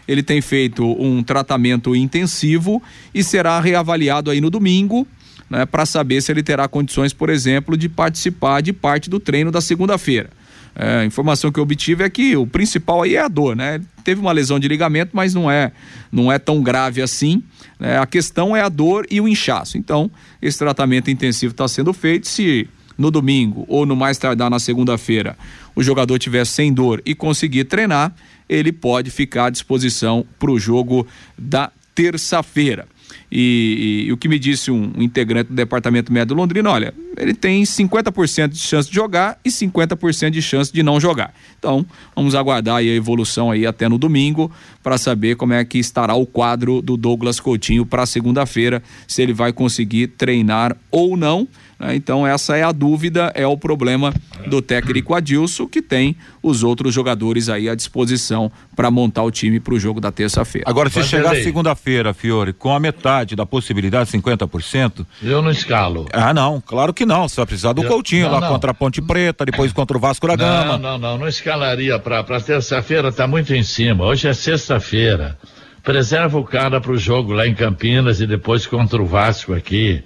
Ele tem feito um tratamento intensivo e será reavaliado aí no domingo, né, para saber se ele terá condições, por exemplo, de participar de parte do treino da segunda-feira. É, a informação que eu obtive é que o principal aí é a dor, né? Teve uma lesão de ligamento, mas não é, não é tão grave assim. Né? A questão é a dor e o inchaço. Então, esse tratamento intensivo está sendo feito. Se no domingo ou no mais tardar na segunda-feira o jogador tiver sem dor e conseguir treinar, ele pode ficar à disposição para o jogo da terça-feira. E, e, e, o que me disse um, integrante do departamento médico Londrina, olha, ele tem 50% de chance de jogar e 50% de chance de não jogar. Então, vamos aguardar a evolução aí até no domingo para saber como é que estará o quadro do Douglas Coutinho para segunda-feira, se ele vai conseguir treinar ou não. Né? Então, essa é a dúvida, é o problema do técnico Adilson, que tem os outros jogadores aí à disposição para montar o time para o jogo da terça-feira. Agora, se chegar segunda-feira, Fiore, com a metade da possibilidade, 50%. Eu não escalo. Ah, não, claro que não. Você vai precisar do Eu, Coutinho não, lá não. contra a Ponte Preta, depois contra o Vasco da Gama. Não, não, não, não escalaria para terça-feira, tá muito em cima. Hoje é sexta-feira. Preserva o cara para o jogo lá em Campinas e depois contra o Vasco aqui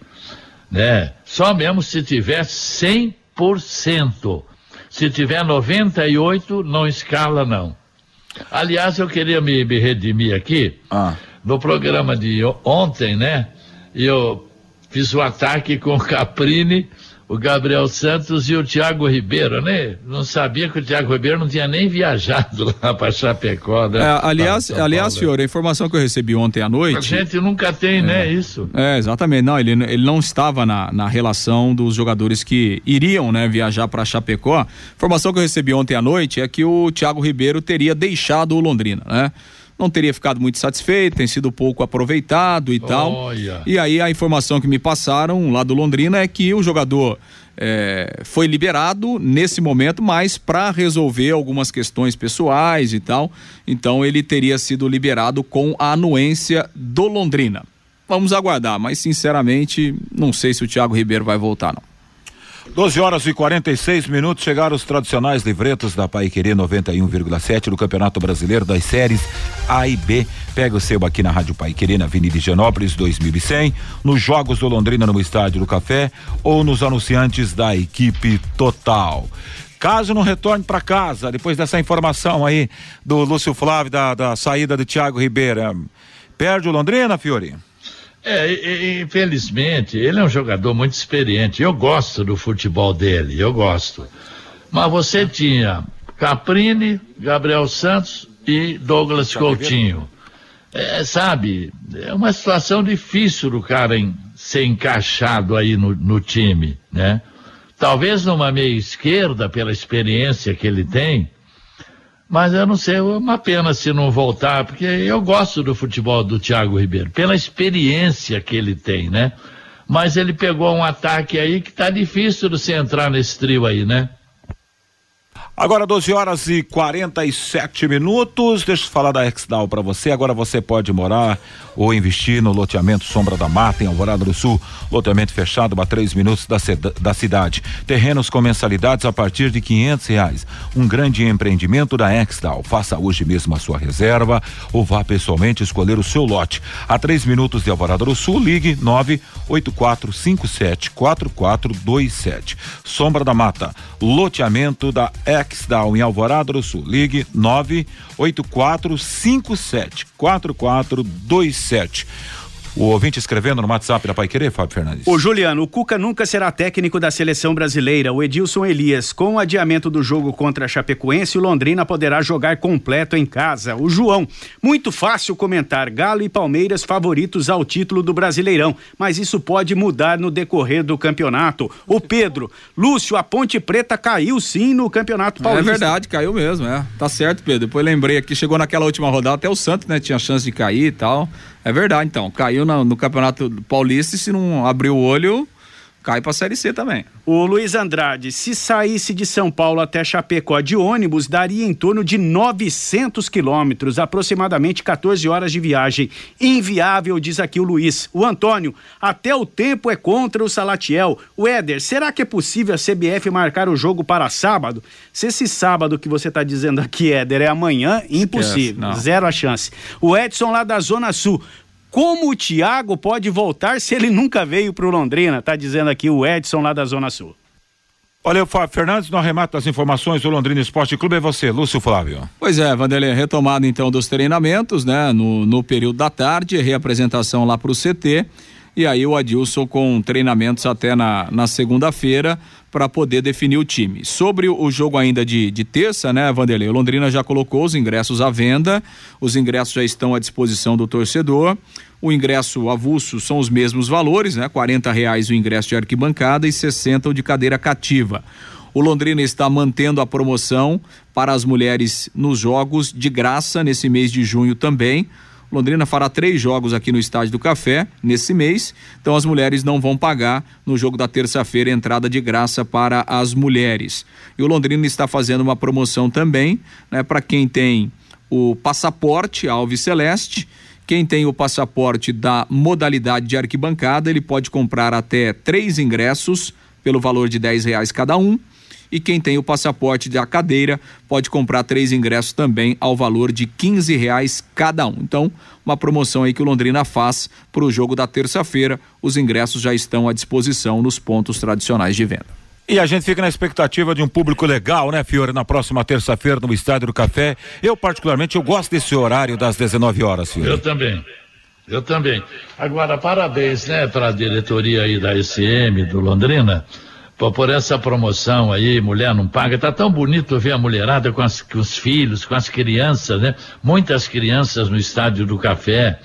né? Só mesmo se tiver 100%. Se tiver 98, não escala não. Aliás, eu queria me, me redimir aqui. Ah. No programa de ontem, né? Eu fiz o ataque com o Caprini o Gabriel Santos e o Thiago Ribeiro, né? Não sabia que o Thiago Ribeiro não tinha nem viajado lá para Chapecó. Né? É, aliás, aliás, senhor, a informação que eu recebi ontem à noite. A gente nunca tem, né, é, né, isso. É, exatamente. Não, ele, ele não estava na, na relação dos jogadores que iriam, né, viajar para Chapecó. A informação que eu recebi ontem à noite é que o Thiago Ribeiro teria deixado o Londrina, né? Não teria ficado muito satisfeito, tem sido pouco aproveitado e tal. E aí a informação que me passaram lá do Londrina é que o jogador é, foi liberado nesse momento, mas para resolver algumas questões pessoais e tal. Então ele teria sido liberado com a anuência do Londrina. Vamos aguardar, mas sinceramente não sei se o Thiago Ribeiro vai voltar não. 12 horas e 46 minutos chegaram os tradicionais livretos da Paiquerê 91,7 do Campeonato Brasileiro das séries A e B. Pega o seu aqui na Rádio Paiquerê, na Avenida Higienópolis 2100, nos Jogos do Londrina no Estádio do Café ou nos anunciantes da equipe total. Caso não retorne para casa, depois dessa informação aí do Lúcio Flávio da, da saída do Thiago Ribeiro, perde o Londrina, Fiori? É, infelizmente, ele é um jogador muito experiente. Eu gosto do futebol dele, eu gosto. Mas você tinha Caprini, Gabriel Santos e Douglas Coutinho. É, sabe, é uma situação difícil do cara em, ser encaixado aí no, no time, né? Talvez numa meia esquerda, pela experiência que ele tem, mas eu não sei, é uma pena se não voltar, porque eu gosto do futebol do Thiago Ribeiro, pela experiência que ele tem, né? Mas ele pegou um ataque aí que tá difícil de você entrar nesse trio aí, né? Agora 12 horas e 47 minutos. Deixa eu falar da Exdal para você. Agora você pode morar ou investir no loteamento Sombra da Mata em Alvorada do Sul. Loteamento fechado a três minutos da, da cidade. Terrenos com mensalidades a partir de quinhentos reais. Um grande empreendimento da Exdal. Faça hoje mesmo a sua reserva ou vá pessoalmente escolher o seu lote. A três minutos de Alvorada do Sul, ligue nove oito quatro cinco sete quatro quatro dois sete. Sombra da Mata, loteamento da Exdal Exdal em Alvorada do Sul. Ligue 98457 4427. O ouvinte escrevendo no WhatsApp da Pai Querer, Fábio Fernandes. O Juliano, o Cuca nunca será técnico da seleção brasileira. O Edilson Elias, com o adiamento do jogo contra a Chapecoense, o Londrina poderá jogar completo em casa. O João, muito fácil comentar Galo e Palmeiras favoritos ao título do Brasileirão, mas isso pode mudar no decorrer do campeonato. O Pedro, Lúcio, a Ponte Preta caiu sim no Campeonato Paulista. É verdade, caiu mesmo, é. Tá certo, Pedro. Depois lembrei aqui, chegou naquela última rodada, até o Santos, né, tinha chance de cair e tal. É verdade, então. Caiu no, no Campeonato Paulista e se não abrir o olho, cai para a Série C também. O Luiz Andrade, se saísse de São Paulo até Chapecó de ônibus, daria em torno de 900 quilômetros, aproximadamente 14 horas de viagem. Inviável, diz aqui o Luiz. O Antônio, até o tempo é contra o Salatiel. O Éder, será que é possível a CBF marcar o jogo para sábado? Se esse sábado que você está dizendo aqui, Éder, é amanhã, impossível. Esquece, Zero a chance. O Edson lá da Zona Sul. Como o Thiago pode voltar se ele nunca veio para o Londrina? Tá dizendo aqui o Edson lá da Zona Sul. Olha, Fábio Fernandes, no arremate das informações do Londrina Esporte Clube é você, Lúcio Flávio. Pois é, Vanderlei, retomada então dos treinamentos, né? No, no período da tarde, reapresentação lá para o CT e aí o Adilson com treinamentos até na, na segunda-feira para poder definir o time. Sobre o jogo ainda de, de terça, né, Vanderlei? O Londrina já colocou os ingressos à venda, os ingressos já estão à disposição do torcedor. O ingresso avulso são os mesmos valores, né? R$ reais o ingresso de arquibancada e 60 o de cadeira cativa. O Londrina está mantendo a promoção para as mulheres nos jogos de graça nesse mês de junho também. Londrina fará três jogos aqui no Estádio do Café nesse mês, então as mulheres não vão pagar no jogo da terça-feira entrada de graça para as mulheres. E o Londrina está fazendo uma promoção também, né, para quem tem o passaporte Alves Celeste. Quem tem o passaporte da modalidade de arquibancada, ele pode comprar até três ingressos pelo valor de dez reais cada um e quem tem o passaporte da cadeira pode comprar três ingressos também ao valor de 15 reais cada um. Então, uma promoção aí que o Londrina faz para o jogo da terça-feira. Os ingressos já estão à disposição nos pontos tradicionais de venda. E a gente fica na expectativa de um público legal, né, Fiore, na próxima terça-feira no Estádio do Café. Eu, particularmente, eu gosto desse horário das 19 horas, Fiore. Eu também. Eu também. Agora, parabéns, né, para a diretoria aí da SM do Londrina por, essa promoção aí, mulher não paga. Tá tão bonito ver a mulherada com, as, com os filhos, com as crianças, né? Muitas crianças no estádio do café.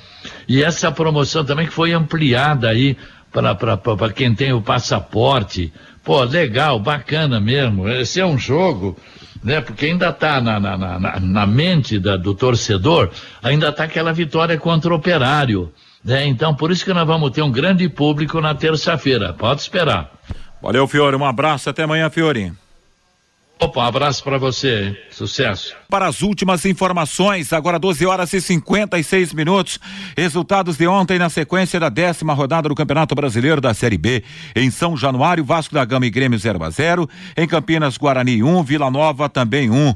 E essa promoção também que foi ampliada aí para quem tem o passaporte. Pô, legal, bacana mesmo. Esse é um jogo, né? Porque ainda está na, na, na, na, mente da, do torcedor, ainda está aquela vitória contra o operário. Né? Então, por isso que nós vamos ter um grande público na terça-feira. Pode esperar. Valeu, Fiore. Um abraço. Até amanhã, Fiore. Opa, um abraço para você. Sucesso. Para as últimas informações, agora 12 horas e 56 minutos. Resultados de ontem na sequência da décima rodada do Campeonato Brasileiro da Série B. Em São Januário, Vasco da Gama e Grêmio 0 a 0. Em Campinas, Guarani 1, um, Vila Nova também 1. Um.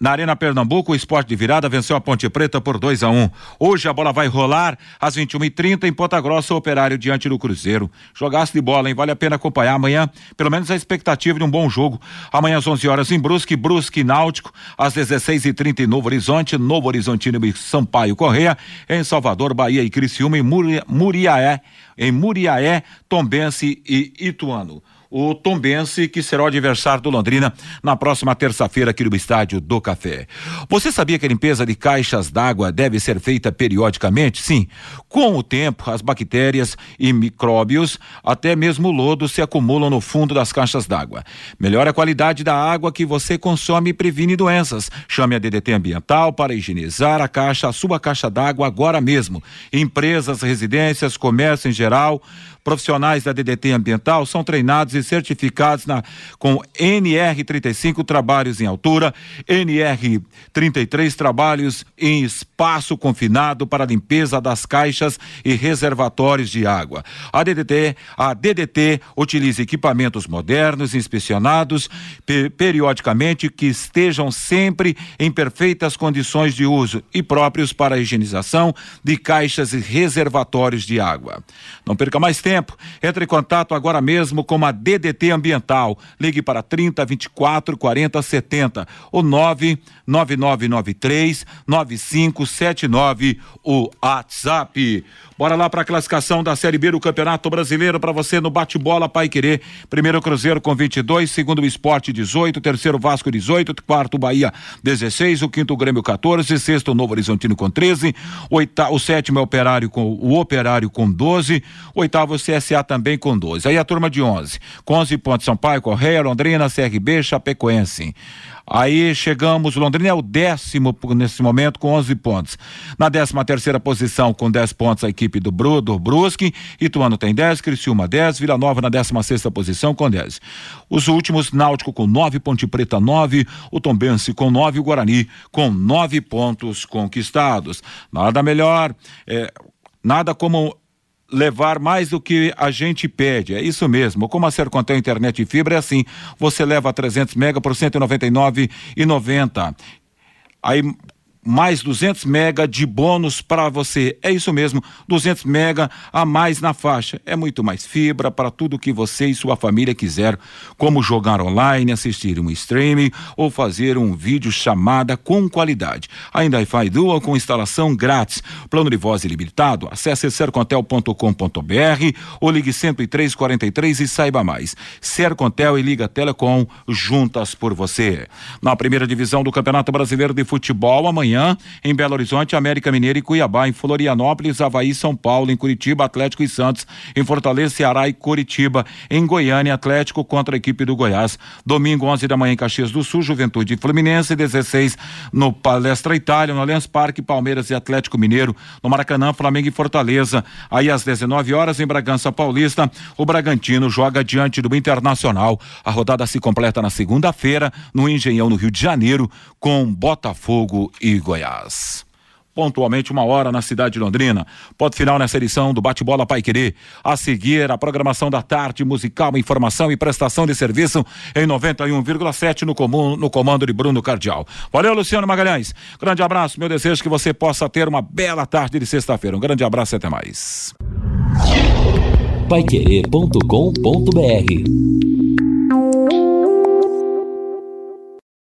Na Arena Pernambuco, o esporte de virada venceu a Ponte Preta por 2 a 1 um. Hoje a bola vai rolar às 21h30 em Ponta Grossa, operário diante do Cruzeiro. Jogasse de bola, hein? Vale a pena acompanhar amanhã, pelo menos a expectativa de um bom jogo. Amanhã às 11 horas em Brusque, Brusque Náutico, às 16h30 em Novo Horizonte, Novo Horizontino e Sampaio Correia, em Salvador, Bahia e Criciúma, em Muriaé, em Muriaé, Tombense e Ituano o Tombense, que será o adversário do Londrina na próxima terça-feira aqui no Estádio do Café. Você sabia que a limpeza de caixas d'água deve ser feita periodicamente? Sim. Com o tempo, as bactérias e micróbios, até mesmo o lodo, se acumulam no fundo das caixas d'água. Melhora a qualidade da água que você consome e previne doenças. Chame a DDT Ambiental para higienizar a caixa, a sua caixa d'água agora mesmo. Empresas, residências, comércio em geral, Profissionais da DDT Ambiental são treinados e certificados na, com NR35 trabalhos em altura, NR33 trabalhos em espaço confinado para limpeza das caixas e reservatórios de água. A DDT, a DDT utiliza equipamentos modernos, inspecionados per, periodicamente que estejam sempre em perfeitas condições de uso e próprios para a higienização de caixas e reservatórios de água. Não perca mais tempo tempo. Entre em contato agora mesmo com a DDT Ambiental. Ligue para 30 24 40 70 ou 99993 9579 o WhatsApp. Bora lá para a classificação da Série B do Campeonato Brasileiro para você no bate-bola Pai Querer. Primeiro Cruzeiro com 22, segundo o Esporte 18, terceiro Vasco 18, quarto Bahia 16, o quinto Grêmio 14, sexto Novo Horizontino com 13, oitavo, o sétimo é Operário com o Operário com 12, oitavo CSA também com 12. Aí a turma de 11, com 11 pontos Sampaio, Correia, Londrina, CRB, Chapecoense. Aí chegamos, Londrina é o décimo nesse momento com 11 pontos. Na décima terceira posição com 10 pontos a equipe do, Bru, Brusque, Ituano tem 10, Criciúma 10, Vila Nova na décima sexta posição com 10. Os últimos, Náutico com 9, Ponte Preta 9, o Tombense com 9 e o Guarani com 9 pontos conquistados. Nada melhor, é, nada como levar mais do que a gente pede. É isso mesmo. Como a Sercontel Internet e Fibra é assim. Você leva 300 mega por 199,90. Aí mais 200 mega de bônus para você. É isso mesmo, 200 mega a mais na faixa. É muito mais fibra para tudo que você e sua família quiser, como jogar online, assistir um streaming ou fazer um vídeo chamada com qualidade. Ainda Wi-Fi Dual com instalação grátis. Plano de voz ilimitado. Acesse sercontel.com.br ou ligue 10343 e saiba mais. Sercontel e Liga Telecom juntas por você. Na primeira divisão do Campeonato Brasileiro de Futebol amanhã amanhã em Belo Horizonte, América Mineira e Cuiabá, em Florianópolis, Havaí, São Paulo, em Curitiba, Atlético e Santos, em Fortaleza, Ceará e Curitiba, em Goiânia, Atlético contra a equipe do Goiás. Domingo, 11 da manhã em Caxias do Sul, Juventude e Fluminense, 16 no Palestra Itália, no Allianz Parque, Palmeiras e Atlético Mineiro, no Maracanã, Flamengo e Fortaleza. Aí às 19 horas em Bragança Paulista, o Bragantino joga diante do Internacional. A rodada se completa na segunda-feira no Engenhão no Rio de Janeiro com Botafogo e Goiás. Pontualmente, uma hora na cidade de Londrina. Ponto final nessa edição do Bate-Bola Pai Querer. A seguir, a programação da tarde, musical, informação e prestação de serviço em 91,7 no, comum, no comando de Bruno Cardial. Valeu, Luciano Magalhães. Grande abraço. Meu desejo é que você possa ter uma bela tarde de sexta-feira. Um grande abraço e até mais. Paiquerê.com.br